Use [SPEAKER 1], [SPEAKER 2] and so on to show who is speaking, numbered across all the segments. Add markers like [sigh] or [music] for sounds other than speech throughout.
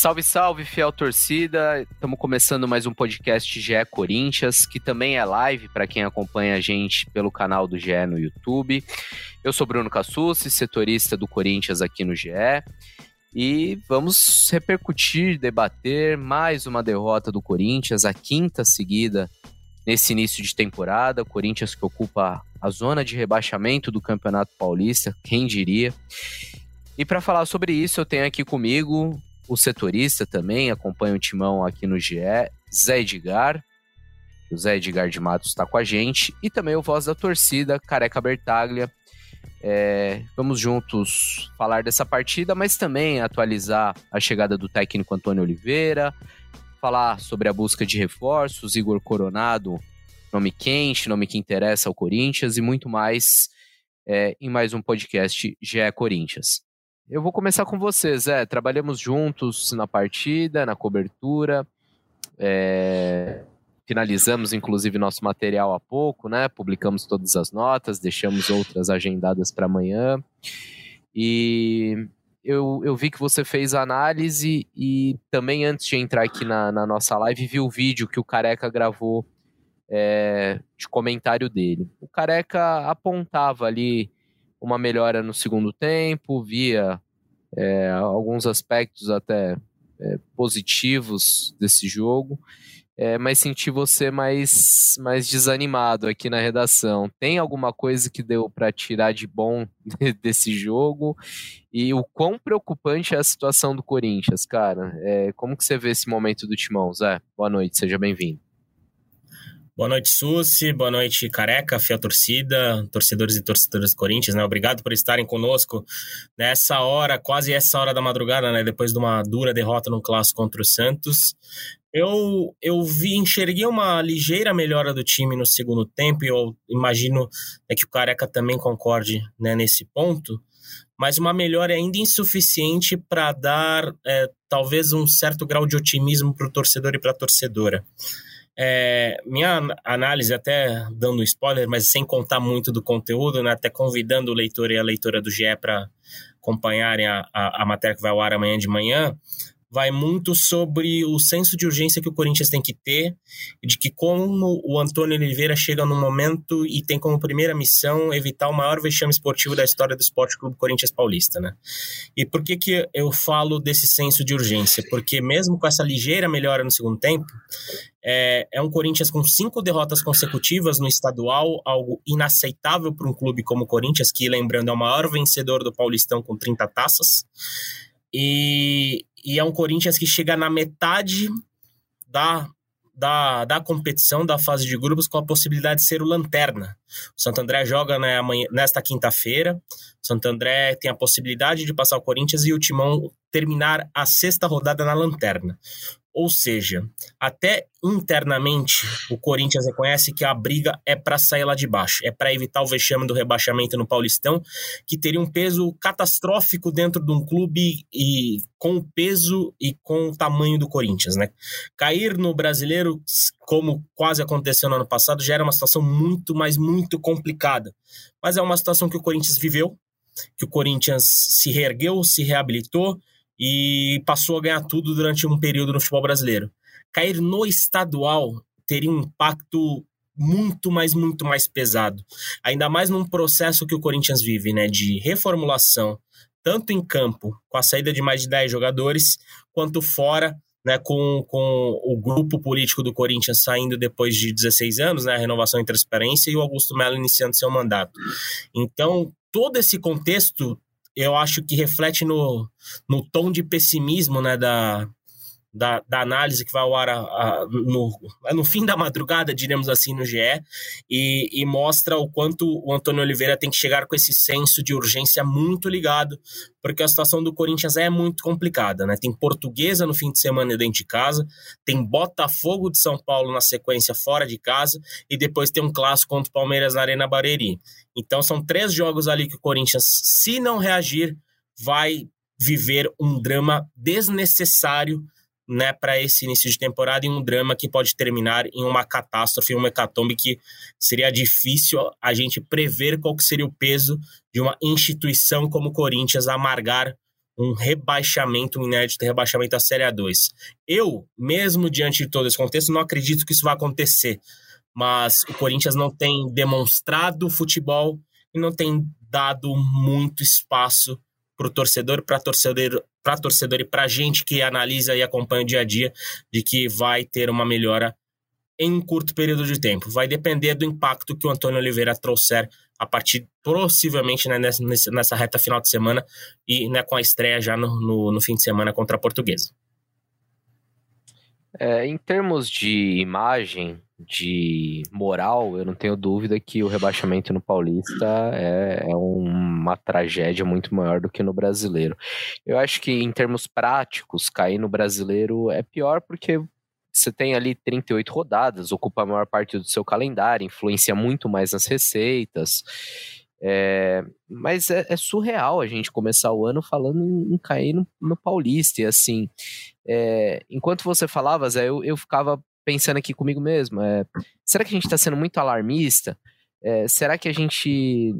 [SPEAKER 1] Salve, salve, fiel torcida. Estamos começando mais um podcast GE Corinthians, que também é live para quem acompanha a gente pelo canal do GE no YouTube. Eu sou Bruno Cassucci, setorista do Corinthians aqui no GE. E vamos repercutir, debater mais uma derrota do Corinthians, a quinta seguida nesse início de temporada. O Corinthians que ocupa a zona de rebaixamento do Campeonato Paulista, quem diria. E para falar sobre isso, eu tenho aqui comigo o setorista também, acompanha o timão aqui no GE, Zé Edgar. O Zé Edgar de Matos está com a gente. E também o Voz da Torcida, Careca Bertaglia. É, vamos juntos falar dessa partida, mas também atualizar a chegada do técnico Antônio Oliveira, falar sobre a busca de reforços, Igor Coronado, nome quente, nome que interessa ao Corinthians e muito mais é, em mais um podcast GE Corinthians. Eu vou começar com você, Zé. Trabalhamos juntos na partida, na cobertura. É... Finalizamos, inclusive, nosso material há pouco, né? Publicamos todas as notas, deixamos outras agendadas para amanhã. E eu, eu vi que você fez a análise e também, antes de entrar aqui na, na nossa live, vi o vídeo que o Careca gravou é, de comentário dele. O Careca apontava ali uma melhora no segundo tempo, via é, alguns aspectos até é, positivos desse jogo, é, mas senti você mais, mais desanimado aqui na redação. Tem alguma coisa que deu para tirar de bom [laughs] desse jogo? E o quão preocupante é a situação do Corinthians, cara? É, como que você vê esse momento do Timão, Zé? Boa noite, seja bem-vindo.
[SPEAKER 2] Boa noite, Susi. Boa noite, Careca, fiel torcida, torcedores e torcedoras do Corinthians, né? Obrigado por estarem conosco nessa hora, quase essa hora da madrugada, né? Depois de uma dura derrota no clássico contra o Santos. Eu, eu vi, enxerguei uma ligeira melhora do time no segundo tempo, e eu imagino é que o Careca também concorde né, nesse ponto, mas uma melhora ainda insuficiente para dar é, talvez um certo grau de otimismo para o torcedor e para a torcedora. É, minha análise, até dando spoiler, mas sem contar muito do conteúdo, né, até convidando o leitor e a leitora do GE para acompanharem a, a, a matéria que vai ao ar amanhã de manhã, vai muito sobre o senso de urgência que o Corinthians tem que ter, de que como o Antônio Oliveira chega no momento e tem como primeira missão evitar o maior vexame esportivo da história do Esporte Clube Corinthians Paulista, né? E por que que eu falo desse senso de urgência? Porque mesmo com essa ligeira melhora no segundo tempo, é, é um Corinthians com cinco derrotas consecutivas no estadual, algo inaceitável para um clube como o Corinthians, que, lembrando, é o maior vencedor do Paulistão com 30 taças. E, e é um Corinthians que chega na metade da, da, da competição, da fase de grupos, com a possibilidade de ser o lanterna. O Santo André joga né, amanhã, nesta quinta-feira. O Santo André tem a possibilidade de passar o Corinthians e o Timão terminar a sexta rodada na lanterna. Ou seja, até internamente o Corinthians reconhece que a briga é para sair lá de baixo, é para evitar o vexame do rebaixamento no Paulistão, que teria um peso catastrófico dentro de um clube e com o peso e com o tamanho do Corinthians, né? Cair no Brasileiro, como quase aconteceu no ano passado, já era uma situação muito, mas muito complicada. Mas é uma situação que o Corinthians viveu, que o Corinthians se reergueu, se reabilitou e passou a ganhar tudo durante um período no futebol brasileiro. Cair no estadual teria um impacto muito mais, muito mais pesado. Ainda mais num processo que o Corinthians vive, né, de reformulação, tanto em campo, com a saída de mais de 10 jogadores, quanto fora, né, com, com o grupo político do Corinthians saindo depois de 16 anos, né, a renovação e transparência, e o Augusto Melo iniciando seu mandato. Então, todo esse contexto eu acho que reflete no, no tom de pessimismo né, da, da, da análise que vai ao ar a, a, no, no fim da madrugada, diremos assim, no GE, e, e mostra o quanto o Antônio Oliveira tem que chegar com esse senso de urgência muito ligado, porque a situação do Corinthians é muito complicada, né? Tem Portuguesa no fim de semana dentro de casa, tem Botafogo de São Paulo na sequência fora de casa, e depois tem um clássico contra o Palmeiras na Arena Barueri. Então são três jogos ali que o Corinthians, se não reagir, vai viver um drama desnecessário né, para esse início de temporada em um drama que pode terminar em uma catástrofe, uma hecatombe que seria difícil a gente prever qual que seria o peso de uma instituição como o Corinthians amargar um rebaixamento, um inédito rebaixamento à Série A2. Eu, mesmo diante de todo esse contexto, não acredito que isso vai acontecer, mas o Corinthians não tem demonstrado futebol e não tem dado muito espaço para o torcedor, para torcedor, para torcedor e para gente que analisa e acompanha o dia a dia, de que vai ter uma melhora em um curto período de tempo. Vai depender do impacto que o Antônio Oliveira trouxer a partir, possivelmente, né, nessa, nessa reta final de semana e né, com a estreia já no, no, no fim de semana contra a Portuguesa.
[SPEAKER 1] É, em termos de imagem, de moral, eu não tenho dúvida que o rebaixamento no Paulista é, é, uma tragédia muito maior do que no brasileiro. Eu acho que, em termos práticos, cair no brasileiro é pior porque você tem ali 38 rodadas, ocupa a maior parte do seu calendário, influencia muito mais nas receitas. É, mas é, é, surreal a gente começar o ano falando em, em cair no, no, Paulista. E assim, é, enquanto você falava, Zé, eu, eu ficava pensando aqui comigo mesmo. É, será que a gente está sendo muito alarmista? É, será que a gente.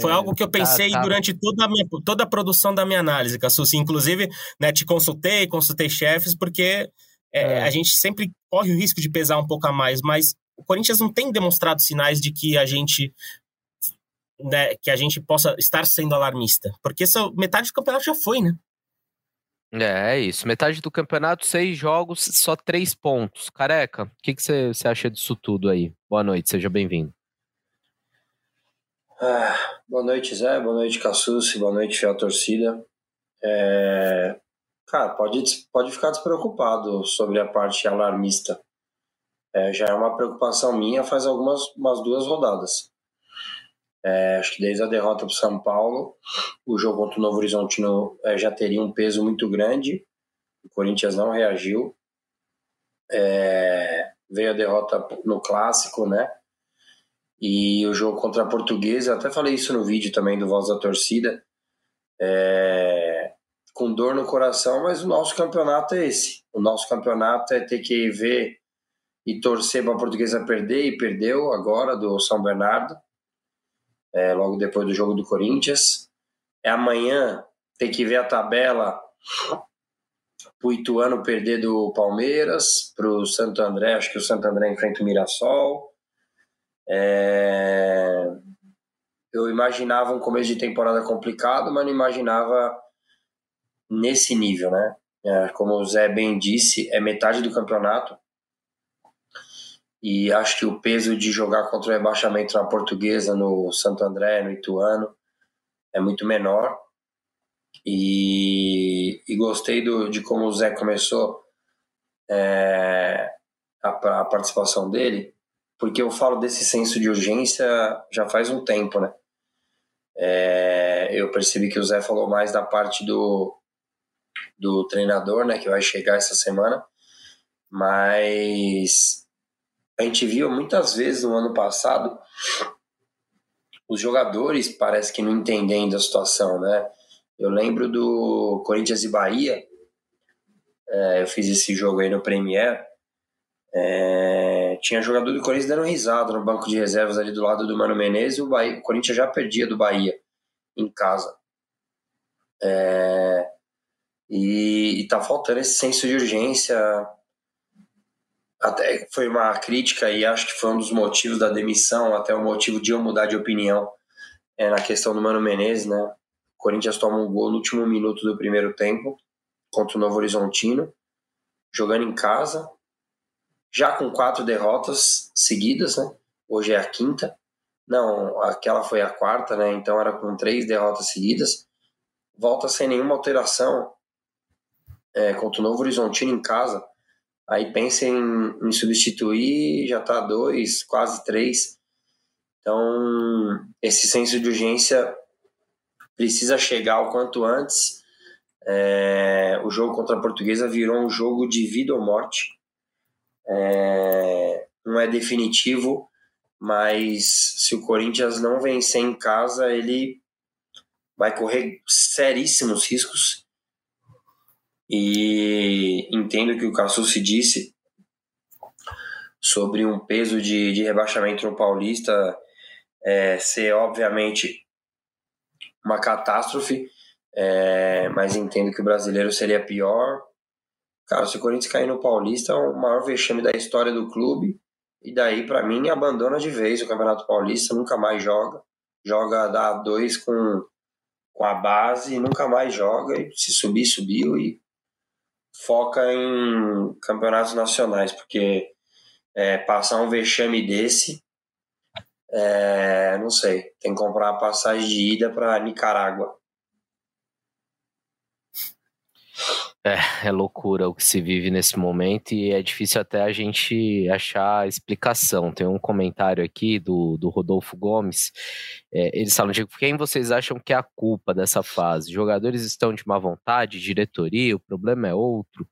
[SPEAKER 2] Foi é, algo que eu tá, pensei tá, tá... durante toda a, minha, toda a produção da minha análise, Cassucci. Inclusive, né, te consultei, consultei chefes, porque é, é. a gente sempre corre o risco de pesar um pouco a mais, mas o Corinthians não tem demonstrado sinais de que a gente né, que a gente possa estar sendo alarmista, porque essa metade do campeonato já foi, né?
[SPEAKER 1] É, é isso. Metade do campeonato, seis jogos, só três pontos. Careca, o que, você, acha disso tudo aí? Boa noite, seja bem-vindo.
[SPEAKER 3] Ah, boa noite, Zé. Boa noite, Cassucci. Boa noite, fiel torcida. É... Cara, pode, pode ficar despreocupado sobre a parte alarmista. É, já é uma preocupação minha faz algumas umas duas rodadas. É, acho que desde a derrota para São Paulo, o jogo contra o Novo Horizontino é, já teria um peso muito grande. O Corinthians não reagiu. É, veio a derrota no clássico, né? E o jogo contra a Portuguesa, até falei isso no vídeo também do Voz da Torcida. É, com dor no coração, mas o nosso campeonato é esse. O nosso campeonato é ter que ver e torcer para a Portuguesa perder, e perdeu agora do São Bernardo é, logo depois do jogo do Corinthians. É amanhã, tem que ver a tabela para o Ituano perder do Palmeiras, para o Santo André, acho que o Santo André enfrenta o Mirassol. É... Eu imaginava um começo de temporada complicado, mas não imaginava nesse nível, né? É, como o Zé bem disse, é metade do campeonato e acho que o peso de jogar contra o rebaixamento na Portuguesa, no Santo André, no Ituano, é muito menor. E, e gostei do, de como o Zé começou é, a, a, participação dele, porque eu falo desse senso de urgência já faz um tempo, né? É, eu percebi que o Zé falou mais da parte do, do treinador, né, que vai chegar essa semana, mas a gente viu muitas vezes no ano passado os jogadores parece que não entendendo a situação, né? Eu lembro do Corinthians e Bahia, é, eu fiz esse jogo aí no Premier, é, tinha jogador do Corinthians dando risada no banco de reservas ali do lado do Mano Menezes o, Bahia, o Corinthians já perdia do Bahia em casa. É, e, e tá faltando esse senso de urgência até foi uma crítica e acho que foi um dos motivos da demissão, até o motivo de eu mudar de opinião é, na questão do Mano Menezes, né? O Corinthians toma um gol no último minuto do primeiro tempo contra o Novo Horizontino, jogando em casa, já com quatro derrotas seguidas, né? Hoje é a quinta. Não, aquela foi a quarta, né? Então era com três derrotas seguidas. Volta sem nenhuma alteração é, contra o Novo Horizontino em casa. Aí pensa em, em substituir, já tá dois, quase três. Então, esse senso de urgência precisa chegar o quanto antes. É, o jogo contra a Portuguesa virou um jogo de vida ou morte. É, não é definitivo, mas se o Corinthians não vencer em casa, ele vai correr seríssimos riscos. E entendo que o Cassucci disse sobre um peso de, de rebaixamento no Paulista é, ser, obviamente, uma catástrofe, é, mas entendo que o brasileiro seria pior. Cara, se o Corinthians cair no Paulista, é o maior vexame da história do clube. E daí, para mim, abandona de vez o Campeonato Paulista, nunca mais joga. Joga, dá dois com, com a base, nunca mais joga. E se subir, subiu. E foca em campeonatos nacionais, porque é, passar um vexame desse, é, não sei, tem que comprar a passagem de ida para Nicarágua.
[SPEAKER 1] É, é loucura o que se vive nesse momento e é difícil até a gente achar explicação. Tem um comentário aqui do, do Rodolfo Gomes. É, eles falam: de quem vocês acham que é a culpa dessa fase? Jogadores estão de má vontade, diretoria, o problema é outro.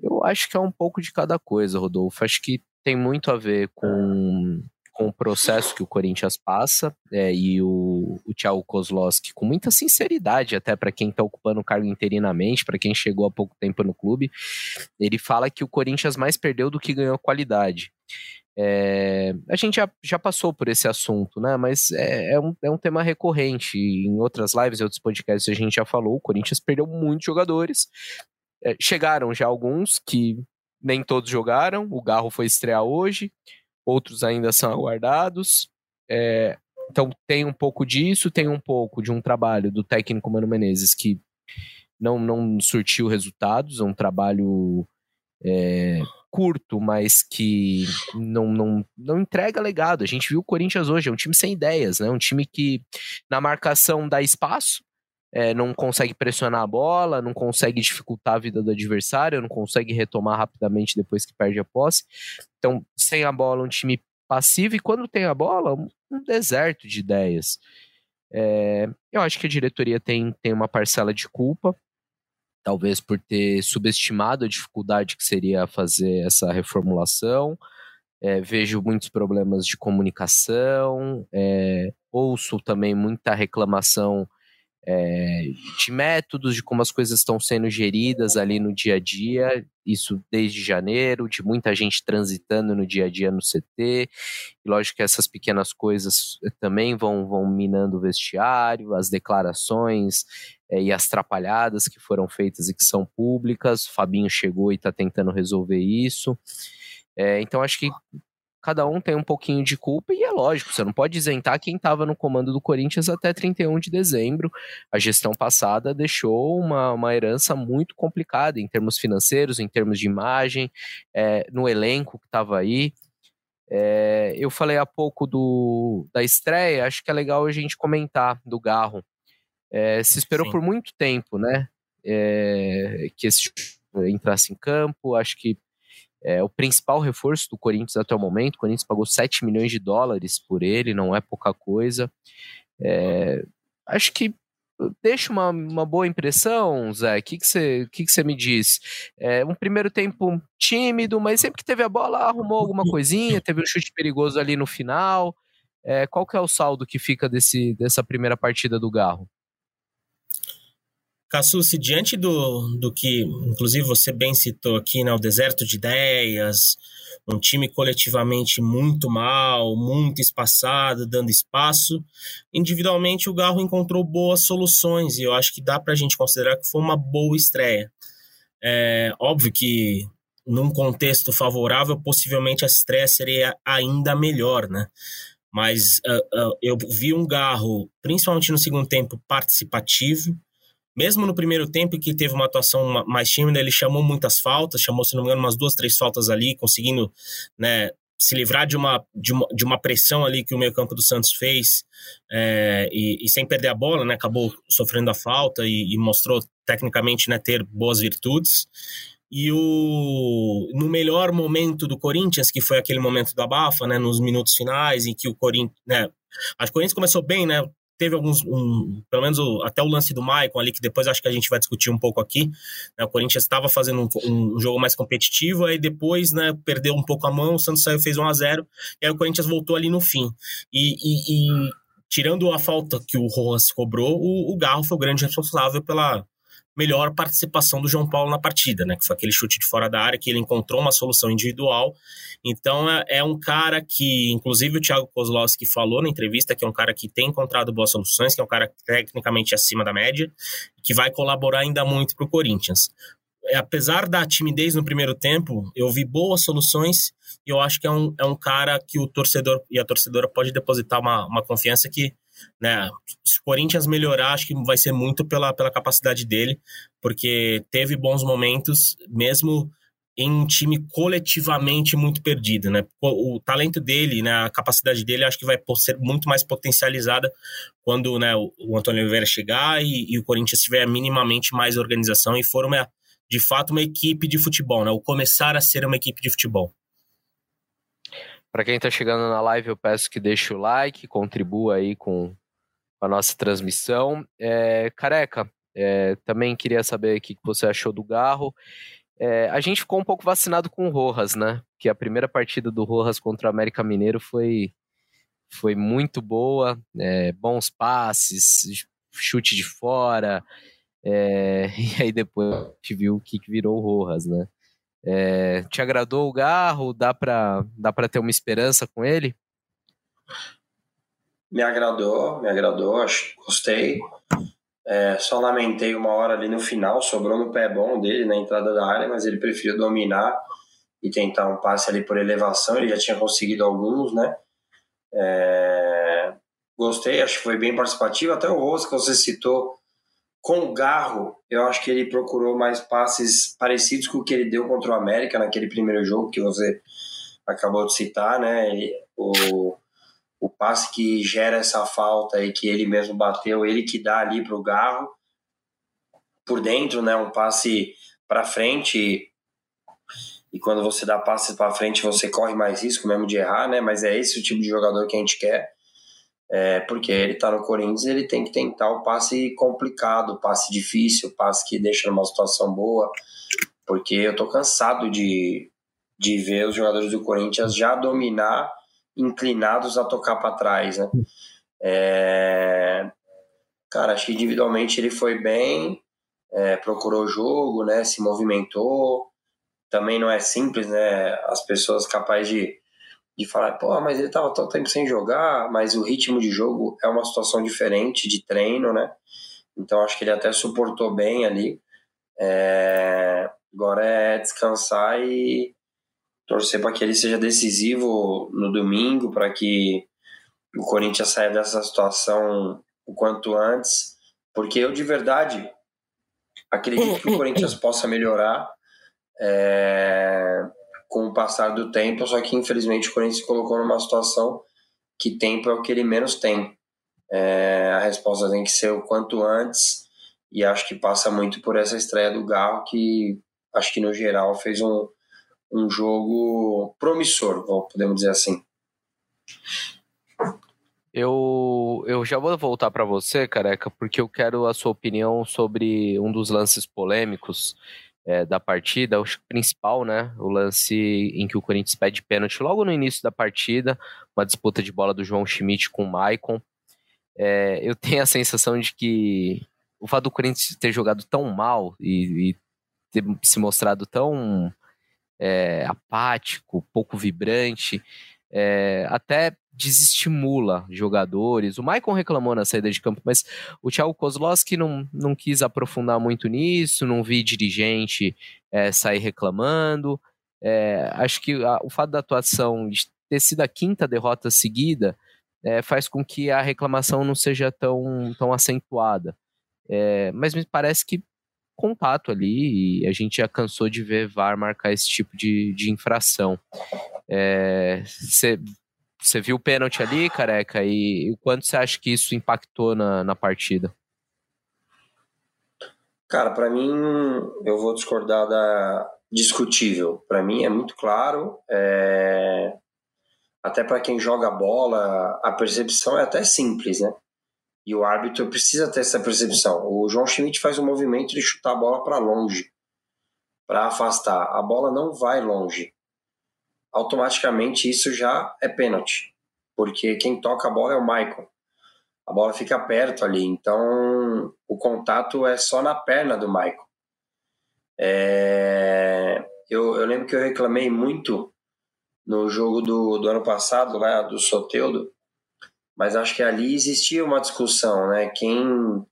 [SPEAKER 1] Eu acho que é um pouco de cada coisa, Rodolfo. Acho que tem muito a ver com com o processo que o Corinthians passa é, e o, o Thiago Kozlowski, com muita sinceridade, até para quem está ocupando o cargo interinamente, para quem chegou há pouco tempo no clube, ele fala que o Corinthians mais perdeu do que ganhou qualidade. É, a gente já, já passou por esse assunto, né? Mas é, é, um, é um tema recorrente. Em outras lives e outros podcasts a gente já falou: o Corinthians perdeu muitos jogadores. É, chegaram já alguns que nem todos jogaram. O Garro foi estrear hoje outros ainda são aguardados. É, então tem um pouco disso, tem um pouco de um trabalho do técnico Mano Menezes que não, não surtiu resultados, é um trabalho é, curto, mas que não, não, não entrega legado. A gente viu o Corinthians hoje, é um time sem ideias, né? um time que na marcação dá espaço, é, não consegue pressionar a bola, não consegue dificultar a vida do adversário, não consegue retomar rapidamente depois que perde a posse. Então, sem a bola, um time passivo, e quando tem a bola, um deserto de ideias. É, eu acho que a diretoria tem, tem uma parcela de culpa, talvez por ter subestimado a dificuldade que seria fazer essa reformulação. É, vejo muitos problemas de comunicação, é, ouço também muita reclamação é, de métodos, de como as coisas estão sendo geridas ali no dia a dia, isso desde janeiro, de muita gente transitando no dia a dia no CT, e lógico que essas pequenas coisas eh, também vão, vão minando o vestiário, as declarações é, e as trapalhadas que foram feitas e que são públicas, o Fabinho chegou e está tentando resolver isso, é, então acho que cada um tem um pouquinho de culpa e é lógico, você não pode isentar quem estava no comando do Corinthians até 31 de dezembro. A gestão passada deixou uma, uma herança muito complicada em termos financeiros, em termos de imagem, é, no elenco que estava aí. É, eu falei há pouco do, da estreia, acho que é legal a gente comentar do Garro. É, se esperou Sim. por muito tempo, né? É, que esse entrasse em campo, acho que é o principal reforço do Corinthians até o momento. O Corinthians pagou 7 milhões de dólares por ele, não é pouca coisa. É, acho que deixa uma, uma boa impressão, Zé. O que você que que que me diz? É, um primeiro tempo tímido, mas sempre que teve a bola arrumou alguma coisinha, teve um chute perigoso ali no final. É, qual que é o saldo que fica desse, dessa primeira partida do Garro?
[SPEAKER 2] Cassucci, diante do, do que, inclusive, você bem citou aqui, né, o deserto de ideias, um time coletivamente muito mal, muito espaçado, dando espaço. Individualmente, o Garro encontrou boas soluções e eu acho que dá para a gente considerar que foi uma boa estreia. É óbvio que num contexto favorável, possivelmente a estreia seria ainda melhor, né? Mas uh, uh, eu vi um Garro, principalmente no segundo tempo, participativo, mesmo no primeiro tempo que teve uma atuação mais tímida, ele chamou muitas faltas, chamou, se não me engano, umas duas, três faltas ali, conseguindo né, se livrar de uma, de uma, de uma pressão ali que o meio-campo do Santos fez é, e, e, sem perder a bola, né? Acabou sofrendo a falta e, e, mostrou tecnicamente né, ter boas virtudes. E o, no melhor momento do Corinthians, que foi aquele momento da Bafa, né? Nos minutos finais, em que o Corinthians. Né, acho que o Corinthians começou bem, né? Teve alguns, um, pelo menos o, até o lance do Maicon ali, que depois acho que a gente vai discutir um pouco aqui. Né, o Corinthians estava fazendo um, um, jogo mais competitivo, aí depois né, perdeu um pouco a mão, o Santos saiu, fez 1 a 0 e aí o Corinthians voltou ali no fim. E, e, e tirando a falta que o Rojas cobrou, o, o Garro foi o grande responsável pela, melhor participação do João Paulo na partida, né? Que foi aquele chute de fora da área que ele encontrou uma solução individual. Então é, é um cara que, inclusive o Thiago Kozlowski falou na entrevista, que é um cara que tem encontrado boas soluções, que é um cara tecnicamente acima da média, que vai colaborar ainda muito para o Corinthians. É, apesar da timidez no primeiro tempo, eu vi boas soluções e eu acho que é um, é um cara que o torcedor e a torcedora pode depositar uma, uma confiança que né? Se o Corinthians melhorar, acho que vai ser muito pela, pela capacidade dele, porque teve bons momentos, mesmo em um time coletivamente muito perdido, né? O, o talento dele, né, a capacidade dele, acho que vai ser muito mais potencializada quando né, o, o Antônio Oliveira chegar e, e, o Corinthians tiver minimamente mais organização e for uma, de fato uma equipe de futebol, né? Ou começar a ser uma equipe de futebol.
[SPEAKER 1] Para quem está chegando na live, eu peço que deixe o like, contribua aí com a nossa transmissão. É, careca, é, também queria saber o que você achou do Garro. É, a gente ficou um pouco vacinado com o Rojas, né? Que a primeira partida do Rojas contra o América Mineiro foi, foi muito boa, é, bons passes, chute de fora. É, [laughs] e aí depois a gente viu o que virou o Rojas, né? É, te agradou o Garro? Dá para dá pra ter uma esperança com ele?
[SPEAKER 3] Me agradou, me agradou, acho, gostei. É, só lamentei uma hora ali no final, sobrou no pé bom dele na entrada da área, mas ele preferiu dominar e tentar um passe ali por elevação. Ele já tinha conseguido alguns, né? É, gostei, acho que foi bem participativo. Até o Rosa que você citou com o Garro, eu acho que ele procurou mais passes parecidos com o que ele deu contra o América naquele primeiro jogo que você acabou de citar, né? Ele, o, o passe que gera essa falta e que ele mesmo bateu, ele que dá ali para o Garro por dentro, né? Um passe para frente e quando você dá passe para frente você corre mais risco mesmo de errar, né? Mas é esse o tipo de jogador que a gente quer é, porque ele está no Corinthians ele tem que tentar o passe complicado, o passe difícil, o passe que deixa numa situação boa, porque eu tô cansado de, de ver os jogadores do Corinthians já dominar inclinados a tocar para trás, né? É, cara, acho que individualmente ele foi bem, é, procurou o jogo, né? Se movimentou. Também não é simples, né? As pessoas capazes de de falar, pô, mas ele tava todo tempo sem jogar, mas o ritmo de jogo é uma situação diferente de treino, né? Então acho que ele até suportou bem ali. É... Agora é descansar e torcer para que ele seja decisivo no domingo, para que o Corinthians saia dessa situação o quanto antes, porque eu de verdade acredito que o [laughs] Corinthians possa melhorar. É com o passar do tempo, só que infelizmente o Corinthians se colocou numa situação que tempo é o que ele menos tem. É, a resposta tem que ser o quanto antes, e acho que passa muito por essa estreia do Garro, que acho que no geral fez um, um jogo promissor, podemos dizer assim.
[SPEAKER 1] Eu, eu já vou voltar para você, careca, porque eu quero a sua opinião sobre um dos lances polêmicos é, da partida, o principal, né? O lance em que o Corinthians pede pênalti logo no início da partida, uma disputa de bola do João Schmidt com o Maicon. É, eu [laughs] tenho a sensação de que o fato do Corinthians ter jogado tão mal e, e ter se mostrado tão é, apático, pouco vibrante, é, até desestimula jogadores. O Maicon reclamou na saída de campo, mas o Thiago Kozlowski não, não quis aprofundar muito nisso, não vi dirigente é, sair reclamando. É, acho que a, o fato da atuação de ter sido a quinta derrota seguida é, faz com que a reclamação não seja tão, tão acentuada. É, mas me parece que contato ali e a gente já cansou de ver VAR marcar esse tipo de, de infração. Você é, viu o pênalti ali, careca? E quanto você acha que isso impactou na, na partida?
[SPEAKER 3] Cara, para mim, eu vou discordar da discutível. Para mim é muito claro. É... Até para quem joga bola, a percepção é até simples, né? E o árbitro precisa ter essa percepção. O João Schmidt faz um movimento de chutar a bola para longe, para afastar. A bola não vai longe. Automaticamente isso já é pênalti, porque quem toca a bola é o Michael. A bola fica perto ali, então o contato é só na perna do Michael. É... Eu, eu lembro que eu reclamei muito no jogo do, do ano passado, lá do Soteudo, mas acho que ali existia uma discussão, né? Quem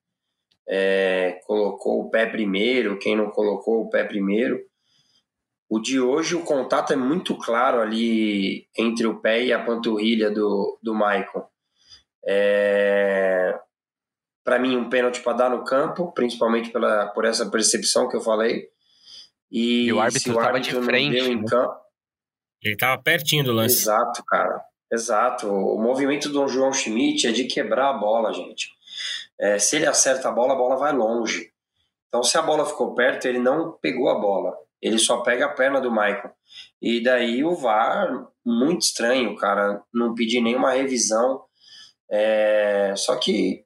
[SPEAKER 3] é, colocou o pé primeiro, quem não colocou o pé primeiro. O de hoje, o contato é muito claro ali entre o pé e a panturrilha do, do Maicon. É, para mim, um pênalti para dar no campo, principalmente pela, por essa percepção que eu falei.
[SPEAKER 1] E, e o árbitro estava de frente. Né? Campo,
[SPEAKER 2] ele estava pertinho do lance.
[SPEAKER 3] Exato, cara. Exato. O movimento do João Schmidt é de quebrar a bola, gente. É, se ele acerta a bola, a bola vai longe. Então, se a bola ficou perto, ele não pegou a bola. Ele só pega a perna do Michael. E daí o VAR, muito estranho, cara. Não pedir nenhuma revisão. É, só que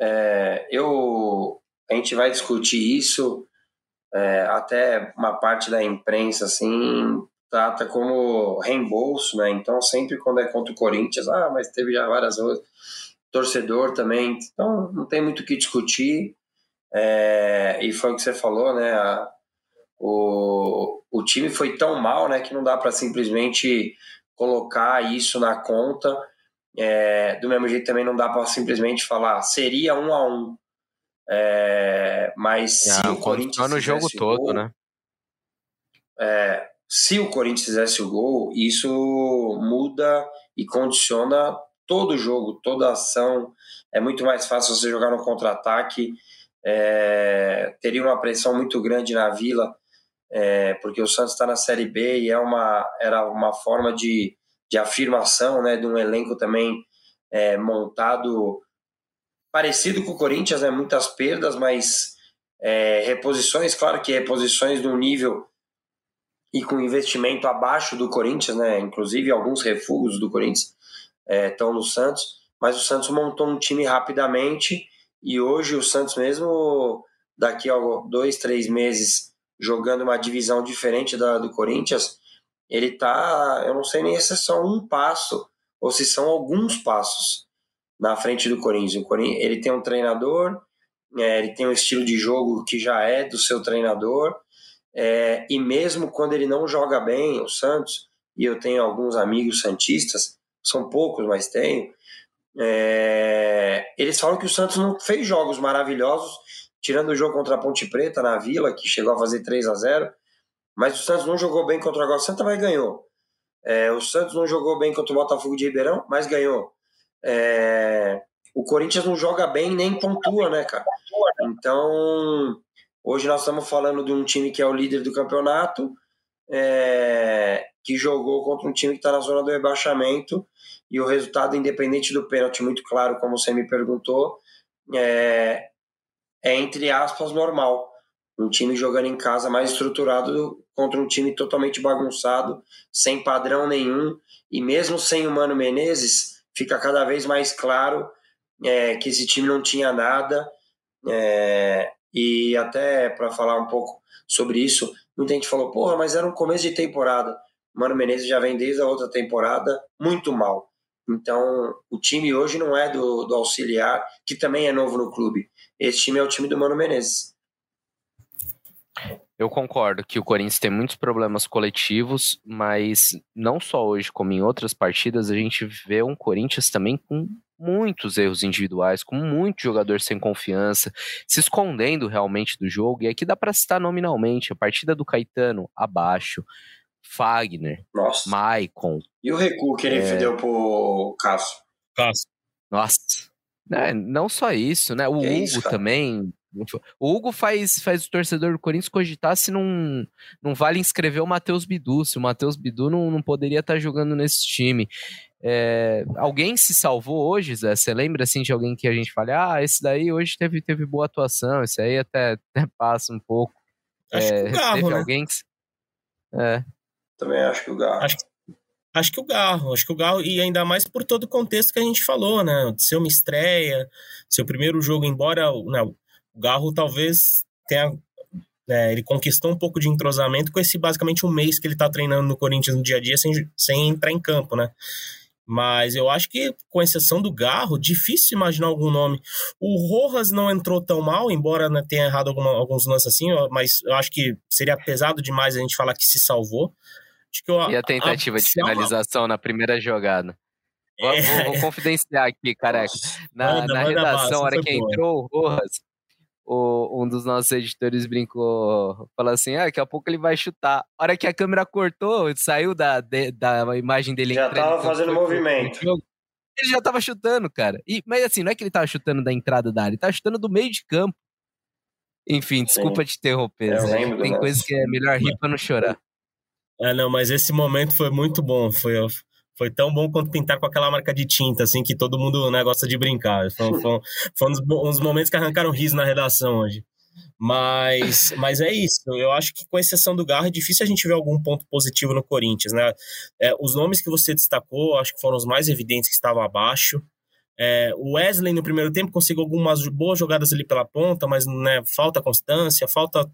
[SPEAKER 3] é, eu, a gente vai discutir isso. É, até uma parte da imprensa, assim, trata como reembolso, né? Então, sempre quando é contra o Corinthians, ah, mas teve já várias outras. Torcedor também. Então, não tem muito o que discutir. É, e foi o que você falou, né? A, o, o time foi tão mal, né, que não dá para simplesmente colocar isso na conta. É, do mesmo jeito também não dá para simplesmente falar seria um a um. É, mas
[SPEAKER 1] se o Corinthians no jogo todo, gol, né?
[SPEAKER 3] É, se o Corinthians fizesse o gol, isso muda e condiciona todo o jogo, toda a ação. É muito mais fácil você jogar no contra-ataque. É, teria uma pressão muito grande na Vila, é, porque o Santos está na Série B e é uma, era uma forma de, de afirmação né, de um elenco também é, montado parecido com o Corinthians, né, muitas perdas, mas é, reposições, claro que reposições de um nível e com investimento abaixo do Corinthians, né? Inclusive alguns refugos do Corinthians estão é, no Santos, mas o Santos montou um time rapidamente e hoje o Santos mesmo daqui a dois, três meses jogando uma divisão diferente da do Corinthians, ele tá, eu não sei nem se é só um passo ou se são alguns passos na frente do Corinthians. Ele tem um treinador, é, ele tem um estilo de jogo que já é do seu treinador é, e mesmo quando ele não joga bem, o Santos, e eu tenho alguns amigos santistas, são poucos, mas tenho, é, eles falam que o Santos não fez jogos maravilhosos, tirando o jogo contra a Ponte Preta na Vila, que chegou a fazer 3 a 0 mas o Santos não jogou bem contra o Água Santa, mas ganhou. É, o Santos não jogou bem contra o Botafogo de Ribeirão, mas ganhou. É, o Corinthians não joga bem nem pontua, né, cara? Então, Hoje nós estamos falando de um time que é o líder do campeonato, é, que jogou contra um time que está na zona do rebaixamento e o resultado, independente do pênalti, muito claro, como você me perguntou, é, é entre aspas normal. Um time jogando em casa mais estruturado contra um time totalmente bagunçado, sem padrão nenhum, e mesmo sem o Mano Menezes, fica cada vez mais claro é, que esse time não tinha nada. É, e até para falar um pouco sobre isso, muita gente falou: porra, mas era um começo de temporada. Mano Menezes já vem desde a outra temporada muito mal. Então, o time hoje não é do, do auxiliar, que também é novo no clube. Esse time é o time do Mano Menezes.
[SPEAKER 1] Eu concordo que o Corinthians tem muitos problemas coletivos, mas não só hoje, como em outras partidas, a gente vê um Corinthians também com muitos erros individuais, com muito jogador sem confiança, se escondendo realmente do jogo. E aqui dá para citar nominalmente a partida do Caetano abaixo, Fagner, Nossa. Maicon.
[SPEAKER 3] E o recuo que ele é... deu pro Cássio?
[SPEAKER 2] Cássio.
[SPEAKER 1] Nossa. É, não só isso, né? O que Hugo isso, também O Hugo faz, faz o torcedor do Corinthians cogitar se não, não vale inscrever o Matheus Bidu, se o Matheus Bidu não, não poderia estar tá jogando nesse time. É, alguém se salvou hoje, Zé? Você lembra assim de alguém que a gente fala, ah, esse daí hoje teve, teve boa atuação, esse aí até, até passa um pouco.
[SPEAKER 2] Acho é, que o Garro, teve né?
[SPEAKER 1] alguém que... É.
[SPEAKER 3] Também acho que o Garro.
[SPEAKER 2] Acho, acho que o Garro, acho que o Garro, e ainda mais por todo o contexto que a gente falou, né? Ser uma estreia, seu primeiro jogo, embora não, né, o Garro talvez tenha. É, ele conquistou um pouco de entrosamento com esse basicamente um mês que ele tá treinando no Corinthians no dia a dia sem, sem entrar em campo, né? Mas eu acho que, com exceção do Garro, difícil imaginar algum nome. O Rojas não entrou tão mal, embora né, tenha errado alguma, alguns lances assim, mas eu acho que seria pesado demais a gente falar que se salvou. Acho que eu,
[SPEAKER 1] e a tentativa a, de finalização na primeira jogada? Vou, é. vou, vou, confidenciar aqui, careca. Na, manda, na redação, a hora que boa. entrou o Rojas, o, um dos nossos editores brincou, falou assim: ah, daqui a pouco ele vai chutar. A hora que a câmera cortou, saiu da, de, da imagem dele.
[SPEAKER 3] Já tava fazendo movimento.
[SPEAKER 1] Ele já tava chutando, cara. E, mas assim, não é que ele tava chutando da entrada da área, ele tava chutando do meio de campo. Enfim, desculpa Sim. te interromper. É, Zé. Tem coisa que é melhor rir pra não chorar.
[SPEAKER 2] É, não, mas esse momento foi muito bom. Foi, foi tão bom quanto pintar com aquela marca de tinta, assim, que todo mundo né, gosta de brincar. Foi, foi, foi um, dos, um dos momentos que arrancaram riso na redação hoje. Mas, mas é isso. Eu acho que, com exceção do Garro, é difícil a gente ver algum ponto positivo no Corinthians. Né? É, os nomes que você destacou, acho que foram os mais evidentes que estavam abaixo. É, o Wesley, no primeiro tempo, conseguiu algumas boas jogadas ali pela ponta, mas né, falta constância, falta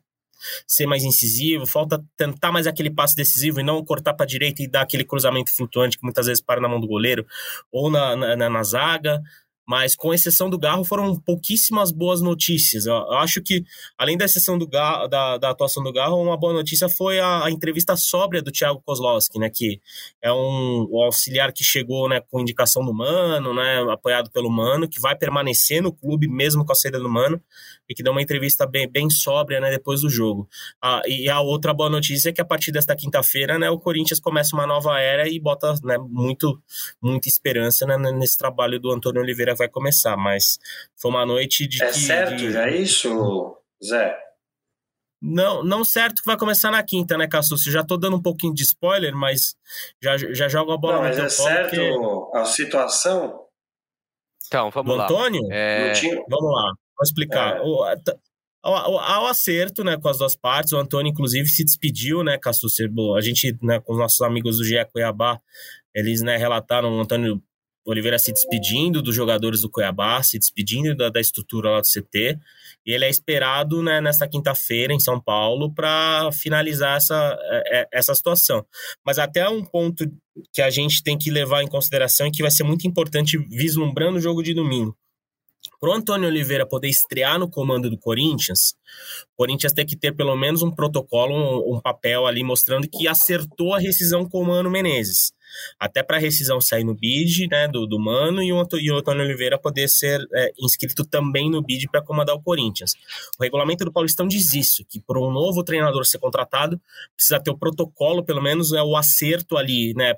[SPEAKER 2] ser mais incisivo, falta tentar mais aquele passe decisivo e não cortar para a direita e dar aquele cruzamento flutuante que muitas vezes para na mão do goleiro ou na, na, na zaga. Mas, com exceção do Garro, foram pouquíssimas boas notícias. Eu acho que, além da exceção do Garro, da, da atuação do Garro, uma boa notícia foi a, a entrevista sóbria do Thiago Kozlowski, né? Que é um, um auxiliar que chegou né, com indicação do Mano, né? Apoiado pelo Mano, que vai permanecer no clube mesmo com a saída do Mano e que deu uma entrevista bem, bem sóbria né, depois do jogo. Ah, e a outra boa notícia é que a partir desta quinta-feira né, o Corinthians começa uma nova era e bota né, muito, muita esperança né, nesse trabalho do Antônio Oliveira que vai começar. Mas foi uma noite de.
[SPEAKER 3] É
[SPEAKER 2] que,
[SPEAKER 3] certo,
[SPEAKER 2] de...
[SPEAKER 3] já é isso, Zé?
[SPEAKER 2] Não, não certo que vai começar na quinta, né, Cassus? Já tô dando um pouquinho de spoiler, mas já, já jogo a bola
[SPEAKER 3] não, mas é certo que... a situação?
[SPEAKER 1] Então, vamos
[SPEAKER 2] do
[SPEAKER 1] lá.
[SPEAKER 2] Antônio?
[SPEAKER 1] É...
[SPEAKER 2] Vamos lá. Vou explicar. É. O, ao, ao, acerto, né, com as duas partes, o Antônio, inclusive, se despediu, né, Cassu A gente, né, com os nossos amigos do GE Cuiabá, eles, né, relataram o Antônio Oliveira se despedindo dos jogadores do Cuiabá, se despedindo da, da estrutura lá do CT, e ele é esperado né, nesta quinta-feira em São Paulo para finalizar essa, é, é, essa situação. Mas até um ponto que a gente tem que levar em consideração e que vai ser muito importante vislumbrando o jogo de domingo. Para o Antônio Oliveira poder estrear no comando do Corinthians, o Corinthians tem que ter pelo menos um protocolo, um, um papel ali mostrando que acertou a rescisão com o Mano Menezes. Até para a rescisão sair no BID né, do, do Mano e o, Antônio Oliveira poder ser é, inscrito também no BID para comandar o Corinthians. O regulamento do Paulistão diz isso, que para um novo treinador ser contratado, precisa ter o protocolo, pelo menos é o acerto ali, né,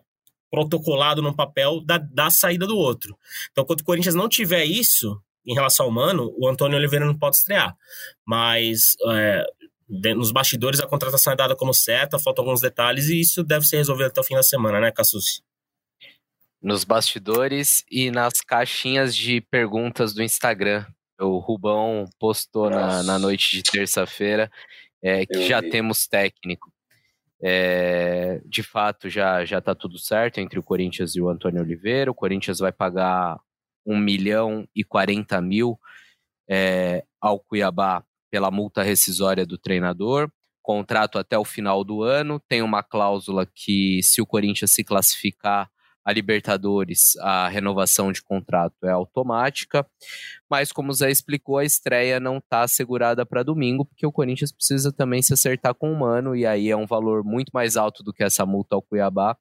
[SPEAKER 2] protocolado no papel da, da saída do outro. Então, quando o Corinthians não tiver isso, em relação ao Mano, o Antônio Oliveira não pode estrear. Mas é, nos bastidores a contratação é dada como certa, faltam alguns detalhes e isso deve ser resolvido até o fim da semana, né, Cassucci?
[SPEAKER 1] Nos bastidores e nas caixinhas de perguntas do Instagram. O Rubão postou na, na, noite de terça-feira é, que Eu já vi. temos técnico. É, de fato, já já está tudo certo entre o Corinthians e o Antônio Oliveira. O Corinthians vai pagar 1 milhão e 40 mil é, ao Cuiabá pela multa rescisória do treinador, contrato até o final do ano, tem uma cláusula que se o Corinthians se classificar a Libertadores, a renovação de contrato é automática, mas como o Zé explicou, a estreia não está assegurada para domingo, porque o Corinthians precisa também se acertar com o Mano, e aí é um valor muito mais alto do que essa multa ao Cuiabá.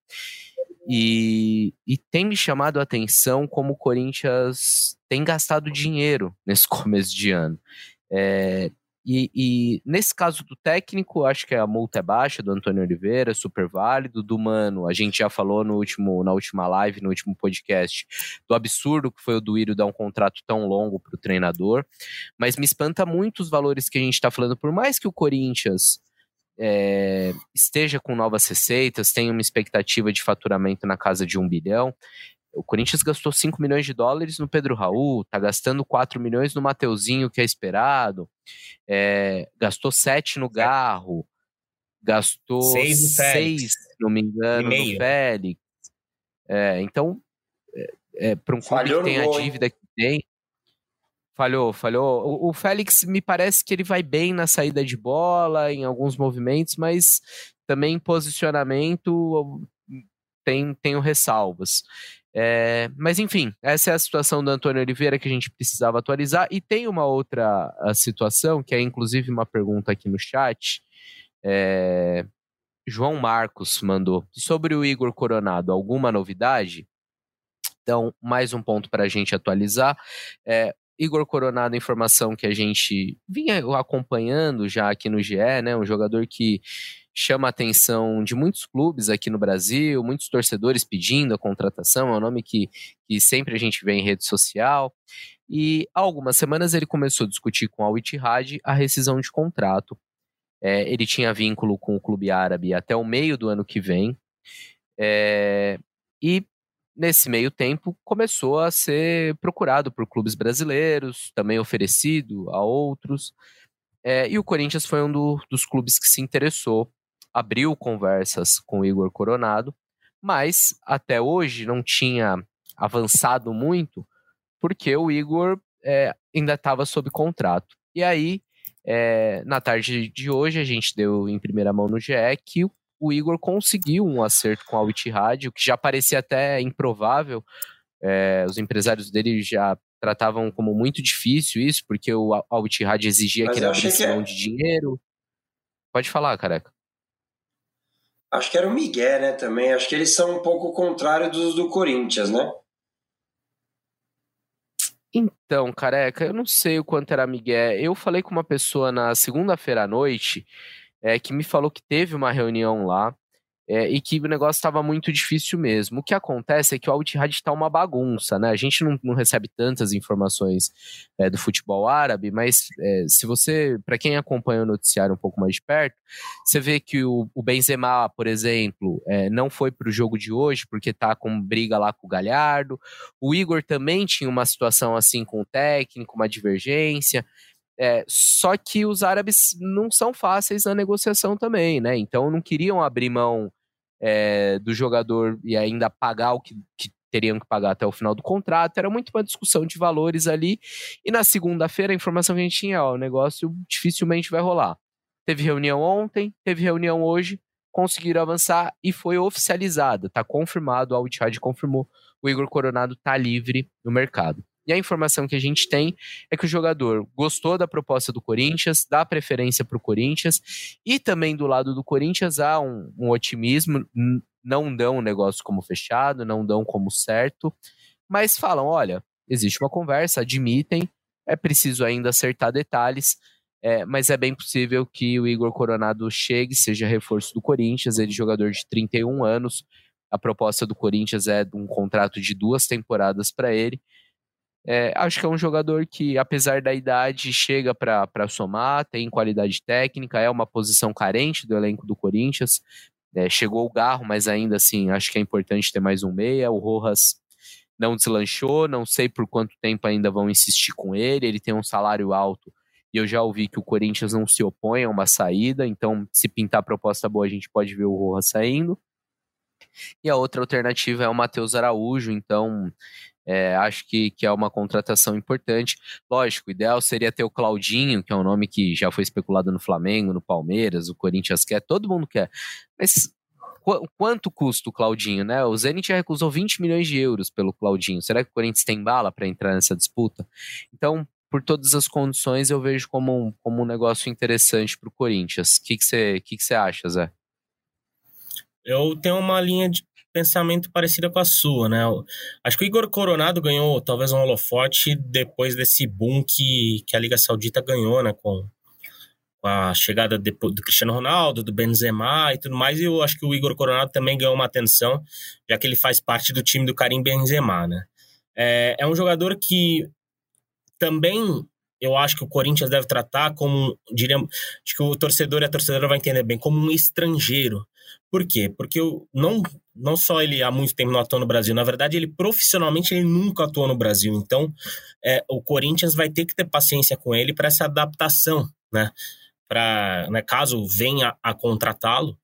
[SPEAKER 1] E, e tem me chamado a atenção como o Corinthians tem gastado dinheiro [laughs] nesse começo de ano. É, e, e, nesse caso do técnico, acho que a multa é baixa, do Antônio Oliveira, super válido. Do Mano, a gente já falou no último, na última live, no último podcast, do absurdo que foi o Duírio dar um contrato tão longo para o treinador. Mas me espanta muito os valores que a gente está falando, por mais que o Corinthians é, esteja com novas receitas, tenha uma expectativa de faturamento na casa de um bilhão. O Corinthians gastou 5 milhões de dólares no Pedro Raul, tá gastando 4 milhões no Mateuzinho, que é esperado, é, gastou 7 no Garro, gastou 6, se não me engano, no Félix. É, então, é, é para um clube falhou que tem a dívida que tem, falhou, falhou. O, o Félix me parece que ele vai bem na saída de bola, em alguns movimentos, mas também em posicionamento tem, tenho ressalvas. É, mas enfim, essa é a situação do Antônio Oliveira que a gente precisava atualizar. E tem uma outra situação, que é inclusive uma pergunta aqui no chat. É, João Marcos mandou sobre o Igor Coronado, alguma novidade? Então, mais um ponto para a gente atualizar. É, Igor Coronado, informação que a gente vinha acompanhando já aqui no GE, né? Um jogador que chama a atenção de muitos clubes aqui no Brasil, muitos torcedores pedindo a contratação, é um nome que, que sempre a gente vê em rede social. E há algumas semanas ele começou a discutir com Al Ittihad a rescisão de contrato. É, ele tinha vínculo com o clube árabe até o meio do ano que vem. É, e nesse meio tempo começou a ser procurado por clubes brasileiros, também oferecido a outros. É, e o Corinthians foi um do, dos clubes que se interessou abriu conversas com o Igor Coronado, mas até hoje não tinha avançado muito, porque o Igor é, ainda estava sob contrato. E aí, é, na tarde de hoje, a gente deu em primeira mão no GE que o, o Igor conseguiu um acerto com a Witty o que já parecia até improvável. É, os empresários dele já tratavam como muito difícil isso, porque o Al exigia Mas que ele abrisse mão de dinheiro. Pode falar, careca.
[SPEAKER 3] Acho que era o Miguel, né, também. Acho que eles são um pouco o contrário dos do Corinthians, né?
[SPEAKER 1] Então, careca, eu não sei o quanto era Miguel. Eu falei com uma pessoa na segunda-feira à noite é, que me falou que teve uma reunião lá é, e que o negócio estava muito difícil mesmo. O que acontece é que o Al-Ittihad está uma bagunça, né? A gente não, não recebe tantas informações é, do futebol árabe, mas é, se você, para quem acompanha o noticiário um pouco mais de perto, você vê que o, o Benzema, por exemplo, é, não foi para o jogo de hoje porque está com briga lá com o Galhardo. O Igor também tinha uma situação assim com o técnico, uma divergência. É, só que os árabes não são fáceis na negociação também, né? Então não queriam abrir mão é, do jogador e ainda pagar o que, que teriam que pagar até o final do contrato. Era muito uma discussão de valores ali. E na segunda-feira, a informação que a gente tinha, ó, o negócio dificilmente vai rolar. Teve reunião ontem, teve reunião hoje, conseguiram avançar e foi oficializada. Tá confirmado, a Altihad confirmou, o Igor Coronado tá livre no mercado. E a informação que a gente tem é que o jogador gostou da proposta do Corinthians, dá preferência para o Corinthians, e também do lado do Corinthians há um, um otimismo, não dão o negócio como fechado, não dão como certo, mas falam: olha, existe uma conversa, admitem, é preciso ainda acertar detalhes, é, mas é bem possível que o Igor Coronado chegue, seja reforço do Corinthians, ele é jogador de 31 anos. A proposta do Corinthians é um contrato de duas temporadas para ele. É, acho que é um jogador que, apesar da idade, chega para somar, tem qualidade técnica, é uma posição carente do elenco do Corinthians. É, chegou o Garro, mas ainda assim, acho que é importante ter mais um meia. O Rojas não deslanchou, não sei por quanto tempo ainda vão insistir com ele. Ele tem um salário alto e eu já ouvi que o Corinthians não se opõe a uma saída, então se pintar proposta boa, a gente pode ver o Rojas saindo. E a outra alternativa é o Matheus Araújo, então é, acho que, que é uma contratação importante. Lógico, o ideal seria ter o Claudinho, que é um nome que já foi especulado no Flamengo, no Palmeiras, o Corinthians quer, todo mundo quer. Mas qu quanto custa o Claudinho, né? O Zenit já recusou 20 milhões de euros pelo Claudinho. Será que o Corinthians tem bala para entrar nessa disputa? Então, por todas as condições, eu vejo como um, como um negócio interessante para o Corinthians. O que você que que que acha, Zé?
[SPEAKER 2] Eu tenho uma linha de pensamento parecida com a sua, né? Acho que o Igor Coronado ganhou talvez um holofote depois desse boom que, que a Liga Saudita ganhou, né? Com, a chegada do Cristiano Ronaldo, do Benzema e tudo mais, e eu acho que o Igor Coronado também ganhou uma atenção, já que ele faz parte do time do Karim Benzema, né? É, é um jogador que também eu acho que o Corinthians deve tratar como, diríamos, acho que o torcedor e a torcedora vai entender bem, como um estrangeiro. Por quê? Porque eu, não, não só ele há muito tempo não atua no Brasil, na verdade ele profissionalmente ele nunca atuou no Brasil. Então é, o Corinthians vai ter que ter paciência com ele para essa adaptação, né? Para né, caso venha a contratá-lo,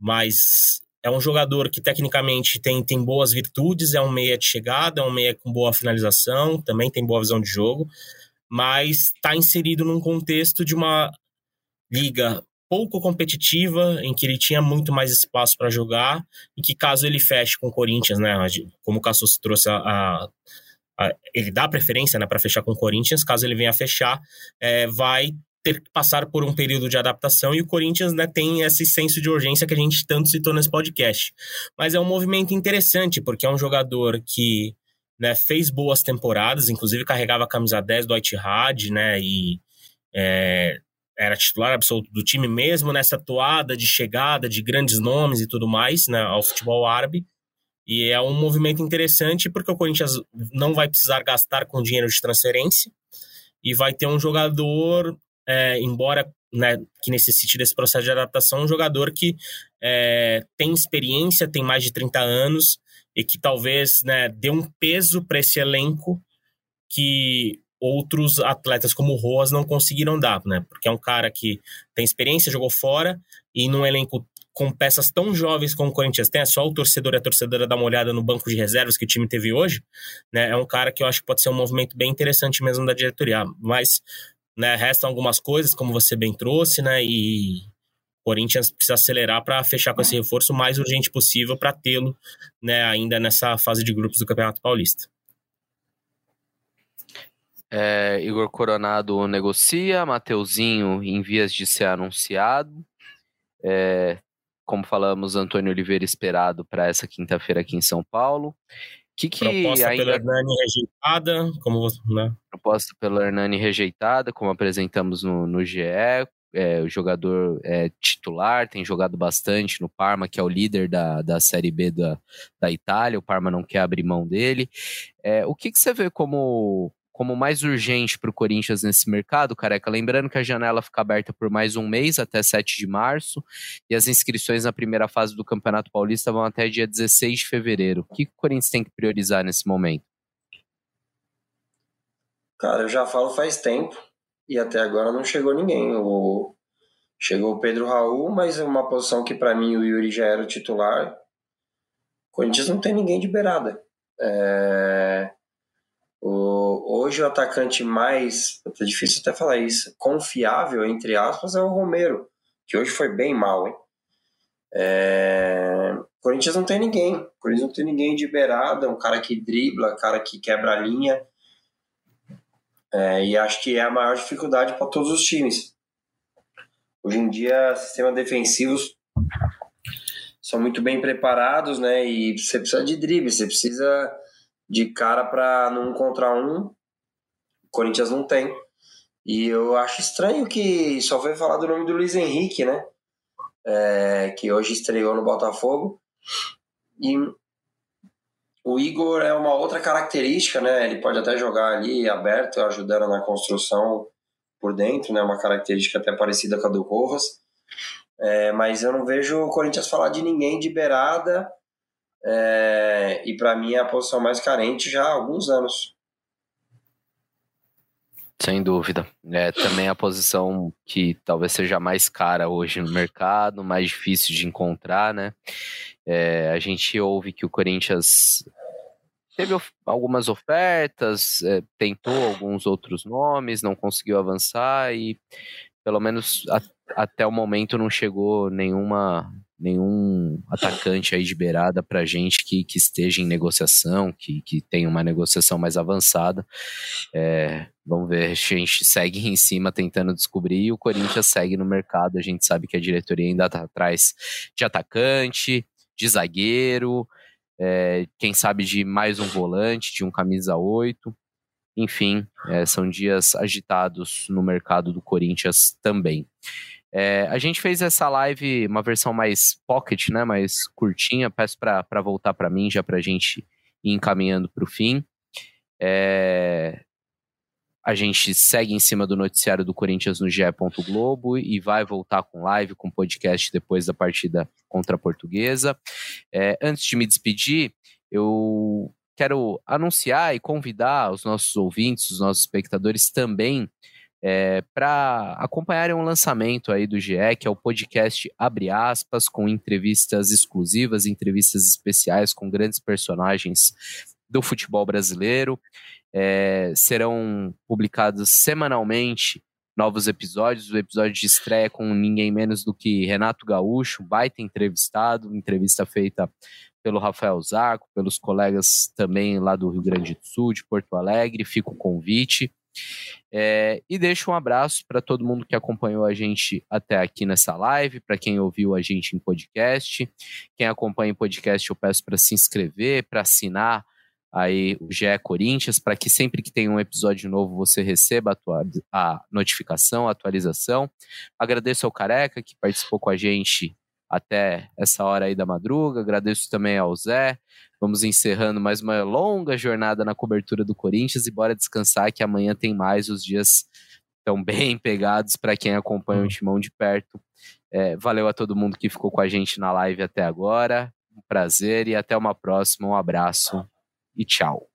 [SPEAKER 2] mas é um jogador que tecnicamente tem, tem boas virtudes, é um meia de chegada, é um meia com boa finalização, também tem boa visão de jogo mas está inserido num contexto de uma liga pouco competitiva, em que ele tinha muito mais espaço para jogar, e que caso ele feche com o Corinthians, né, como o Cassus trouxe a, a, a, ele dá preferência né, para fechar com o Corinthians, caso ele venha a fechar, é, vai ter que passar por um período de adaptação e o Corinthians né, tem esse senso de urgência que a gente tanto citou nesse podcast. Mas é um movimento interessante, porque é um jogador que né, fez boas temporadas, inclusive carregava a camisa 10 do Etihad, né, e é, era titular absoluto do time mesmo nessa toada de chegada de grandes nomes e tudo mais, né, ao futebol árabe. E é um movimento interessante porque o Corinthians não vai precisar gastar com dinheiro de transferência e vai ter um jogador, é, embora né, que necessite desse processo de adaptação, um jogador que é, tem experiência, tem mais de 30 anos, e que talvez né, dê um peso para esse elenco que outros atletas como o Roas não conseguiram dar, né? Porque é um cara que tem experiência, jogou fora e num elenco com peças tão jovens como o Corinthians tem, é só o torcedor e a torcedora dar uma olhada no banco de reservas que o time teve hoje, né? É um cara que eu acho que pode ser um movimento bem interessante mesmo da diretoria, mas né, restam algumas coisas, como você bem trouxe, né? E Corinthians precisa acelerar para fechar com esse reforço o mais urgente possível para tê-lo né, ainda nessa fase de grupos do Campeonato Paulista.
[SPEAKER 1] É, Igor Coronado negocia, Mateuzinho em vias de ser anunciado. É, como falamos, Antônio Oliveira esperado para essa quinta-feira aqui em São Paulo. Que que
[SPEAKER 2] Proposta ainda... pela Hernani rejeitada, como né?
[SPEAKER 1] Proposta pela Hernani rejeitada, como apresentamos no, no GE é, o jogador é, titular, tem jogado bastante no Parma, que é o líder da, da Série B da, da Itália. O Parma não quer abrir mão dele. É, o que, que você vê como, como mais urgente para o Corinthians nesse mercado, careca? Lembrando que a janela fica aberta por mais um mês, até 7 de março, e as inscrições na primeira fase do Campeonato Paulista vão até dia 16 de fevereiro. O que, o Corinthians tem que priorizar nesse momento?
[SPEAKER 3] Cara, eu já falo faz tempo e até agora não chegou ninguém. O... Chegou o Pedro Raul, mas é uma posição que para mim o Yuri já era titular. O Corinthians não tem ninguém de beirada. É... O... Hoje o atacante mais, é difícil até falar isso, confiável, entre aspas, é o Romero, que hoje foi bem mal, hein? É... O Corinthians não tem ninguém. O Corinthians não tem ninguém de beirada, um cara que dribla, cara que quebra a linha. É, e acho que é a maior dificuldade para todos os times. Hoje em dia, sistemas defensivos são muito bem preparados, né? E você precisa de drible, você precisa de cara para num contra um. O Corinthians não tem. E eu acho estranho que só foi falar do nome do Luiz Henrique, né? É, que hoje estreou no Botafogo. E o Igor é uma outra característica, né? Ele pode até jogar ali aberto, ajudando na construção por dentro, né? Uma característica até parecida com a do Rojas. É, mas eu não vejo o Corinthians falar de ninguém de beirada. É, e para mim é a posição mais carente já há alguns anos.
[SPEAKER 1] Sem dúvida. É também a posição que talvez seja mais cara hoje no mercado, mais difícil de encontrar, né? É, a gente ouve que o Corinthians teve algumas ofertas, é, tentou alguns outros nomes, não conseguiu avançar e pelo menos a, até o momento não chegou nenhuma nenhum atacante aí de beirada para gente que, que esteja em negociação, que, que tenha uma negociação mais avançada. É, vamos ver, a gente segue em cima tentando descobrir e o Corinthians segue no mercado. A gente sabe que a diretoria ainda está atrás de atacante, de zagueiro, é, quem sabe de mais um volante, de um camisa 8. Enfim, é, são dias agitados no mercado do Corinthians também. É, a gente fez essa live, uma versão mais pocket, né, mais curtinha. Peço para voltar para mim já para a gente ir encaminhando para o fim. É, a gente segue em cima do noticiário do Corinthians no GE. Globo e vai voltar com live, com podcast depois da partida contra a Portuguesa. É, antes de me despedir, eu quero anunciar e convidar os nossos ouvintes, os nossos espectadores também é, para acompanharem um lançamento aí do GE, que é o podcast Abre Aspas, com entrevistas exclusivas, entrevistas especiais com grandes personagens do futebol brasileiro. É, serão publicados semanalmente novos episódios. O episódio de estreia com ninguém menos do que Renato Gaúcho, baita entrevistado, entrevista feita pelo Rafael Zarco, pelos colegas também lá do Rio Grande do Sul, de Porto Alegre. Fica o convite. É, e deixo um abraço para todo mundo que acompanhou a gente até aqui nessa live, para quem ouviu a gente em podcast. Quem acompanha em podcast, eu peço para se inscrever, para assinar aí o GE Corinthians, para que sempre que tem um episódio novo você receba a, a notificação, a atualização. Agradeço ao Careca que participou com a gente até essa hora aí da madruga. Agradeço também ao Zé. Vamos encerrando mais uma longa jornada na cobertura do Corinthians e bora descansar que amanhã tem mais. Os dias estão bem pegados para quem acompanha o Timão de perto. É, valeu a todo mundo que ficou com a gente na live até agora. Um prazer e até uma próxima. Um abraço e tchau.